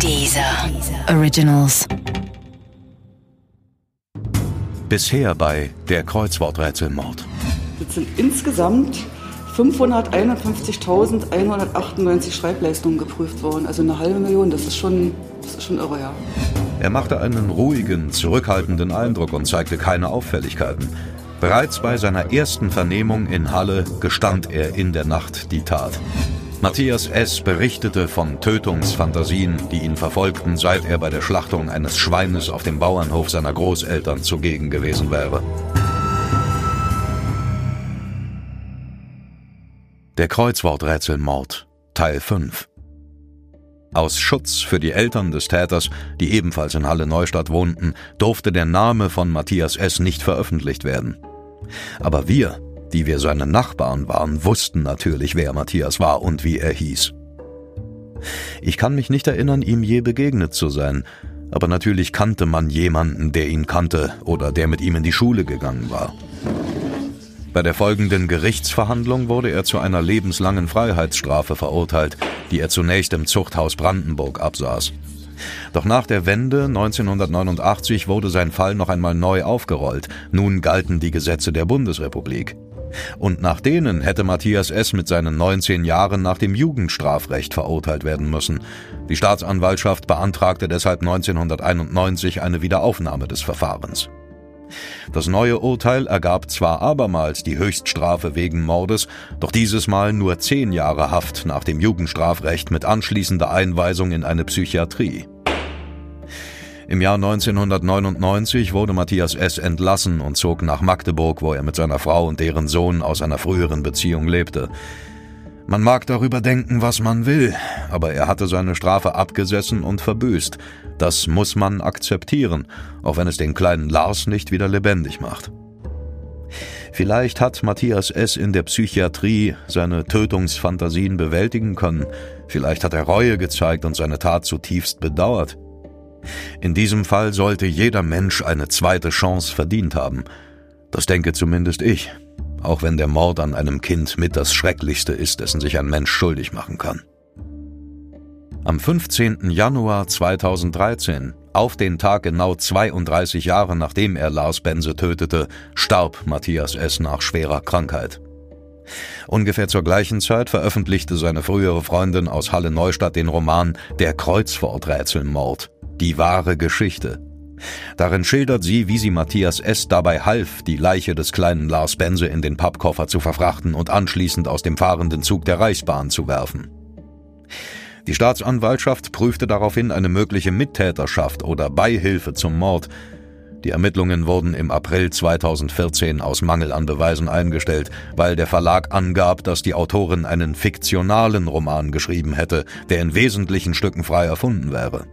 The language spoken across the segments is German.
Dieser Originals. Bisher bei der Kreuzworträtselmord. Das sind insgesamt 551.198 Schreibleistungen geprüft worden. Also eine halbe Million, das ist schon, das ist schon irre, ja. Er machte einen ruhigen, zurückhaltenden Eindruck und zeigte keine Auffälligkeiten. Bereits bei seiner ersten Vernehmung in Halle gestand er in der Nacht die Tat. Matthias S. berichtete von Tötungsfantasien, die ihn verfolgten, seit er bei der Schlachtung eines Schweines auf dem Bauernhof seiner Großeltern zugegen gewesen wäre. Der Kreuzworträtselmord Teil 5 Aus Schutz für die Eltern des Täters, die ebenfalls in Halle Neustadt wohnten, durfte der Name von Matthias S. nicht veröffentlicht werden. Aber wir, die wir seine Nachbarn waren, wussten natürlich, wer Matthias war und wie er hieß. Ich kann mich nicht erinnern, ihm je begegnet zu sein, aber natürlich kannte man jemanden, der ihn kannte oder der mit ihm in die Schule gegangen war. Bei der folgenden Gerichtsverhandlung wurde er zu einer lebenslangen Freiheitsstrafe verurteilt, die er zunächst im Zuchthaus Brandenburg absaß. Doch nach der Wende 1989 wurde sein Fall noch einmal neu aufgerollt. Nun galten die Gesetze der Bundesrepublik. Und nach denen hätte Matthias S. mit seinen 19 Jahren nach dem Jugendstrafrecht verurteilt werden müssen. Die Staatsanwaltschaft beantragte deshalb 1991 eine Wiederaufnahme des Verfahrens. Das neue Urteil ergab zwar abermals die Höchststrafe wegen Mordes, doch dieses Mal nur zehn Jahre Haft nach dem Jugendstrafrecht mit anschließender Einweisung in eine Psychiatrie. Im Jahr 1999 wurde Matthias S. entlassen und zog nach Magdeburg, wo er mit seiner Frau und deren Sohn aus einer früheren Beziehung lebte. Man mag darüber denken, was man will, aber er hatte seine Strafe abgesessen und verbüßt. Das muss man akzeptieren, auch wenn es den kleinen Lars nicht wieder lebendig macht. Vielleicht hat Matthias S. in der Psychiatrie seine Tötungsfantasien bewältigen können, vielleicht hat er Reue gezeigt und seine Tat zutiefst bedauert. In diesem Fall sollte jeder Mensch eine zweite Chance verdient haben. Das denke zumindest ich, auch wenn der Mord an einem Kind mit das Schrecklichste ist, dessen sich ein Mensch schuldig machen kann. Am 15. Januar 2013, auf den Tag genau 32 Jahre nachdem er Lars Bense tötete, starb Matthias S. nach schwerer Krankheit. Ungefähr zur gleichen Zeit veröffentlichte seine frühere Freundin aus Halle Neustadt den Roman Der Kreuzworträtselmord, die wahre Geschichte. Darin schildert sie, wie sie Matthias S. dabei half, die Leiche des kleinen Lars Bense in den Pappkoffer zu verfrachten und anschließend aus dem fahrenden Zug der Reichsbahn zu werfen. Die Staatsanwaltschaft prüfte daraufhin eine mögliche Mittäterschaft oder Beihilfe zum Mord. Die Ermittlungen wurden im April 2014 aus Mangel an Beweisen eingestellt, weil der Verlag angab, dass die Autorin einen fiktionalen Roman geschrieben hätte, der in wesentlichen Stücken frei erfunden wäre.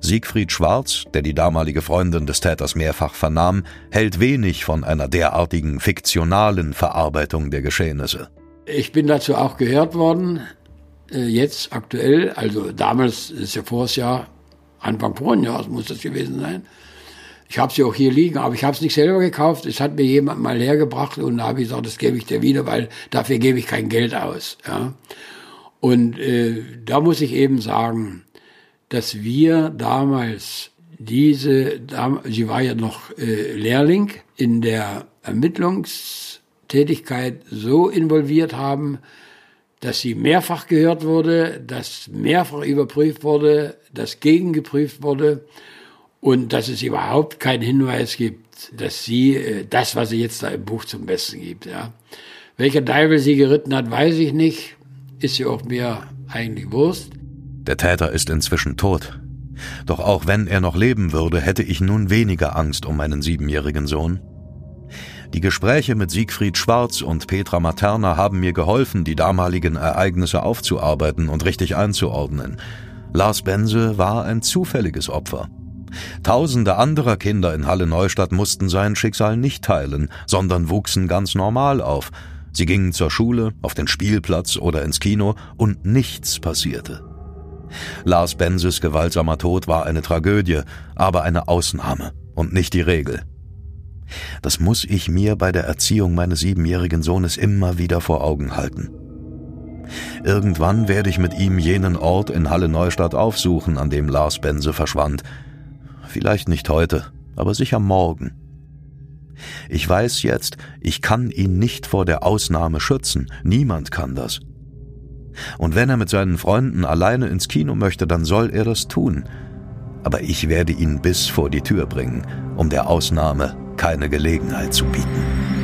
Siegfried Schwarz, der die damalige Freundin des Täters mehrfach vernahm, hält wenig von einer derartigen fiktionalen Verarbeitung der Geschehnisse. Ich bin dazu auch gehört worden, äh, jetzt aktuell, also damals ist ja voriges Jahr, Anfang vorigen Jahres muss das gewesen sein. Ich habe sie auch hier liegen, aber ich habe es nicht selber gekauft. Es hat mir jemand mal hergebracht und da habe ich gesagt, das gebe ich dir wieder, weil dafür gebe ich kein Geld aus. Ja. Und äh, da muss ich eben sagen, dass wir damals diese, sie war ja noch äh, Lehrling, in der Ermittlungstätigkeit so involviert haben, dass sie mehrfach gehört wurde, dass mehrfach überprüft wurde, dass gegengeprüft wurde und dass es überhaupt keinen Hinweis gibt, dass sie äh, das, was sie jetzt da im Buch zum Besten gibt. Ja. Welcher Teufel sie geritten hat, weiß ich nicht. Ist sie auch mir eigentlich Wurst. Der Täter ist inzwischen tot. Doch auch wenn er noch leben würde, hätte ich nun weniger Angst um meinen siebenjährigen Sohn. Die Gespräche mit Siegfried Schwarz und Petra Materna haben mir geholfen, die damaligen Ereignisse aufzuarbeiten und richtig einzuordnen. Lars Bense war ein zufälliges Opfer. Tausende anderer Kinder in Halle Neustadt mussten sein Schicksal nicht teilen, sondern wuchsen ganz normal auf. Sie gingen zur Schule, auf den Spielplatz oder ins Kino und nichts passierte. Lars Benses gewaltsamer Tod war eine Tragödie, aber eine Ausnahme und nicht die Regel. Das muss ich mir bei der Erziehung meines siebenjährigen Sohnes immer wieder vor Augen halten. Irgendwann werde ich mit ihm jenen Ort in Halle Neustadt aufsuchen, an dem Lars Bense verschwand. Vielleicht nicht heute, aber sicher morgen. Ich weiß jetzt, ich kann ihn nicht vor der Ausnahme schützen, niemand kann das. Und wenn er mit seinen Freunden alleine ins Kino möchte, dann soll er das tun. Aber ich werde ihn bis vor die Tür bringen, um der Ausnahme keine Gelegenheit zu bieten.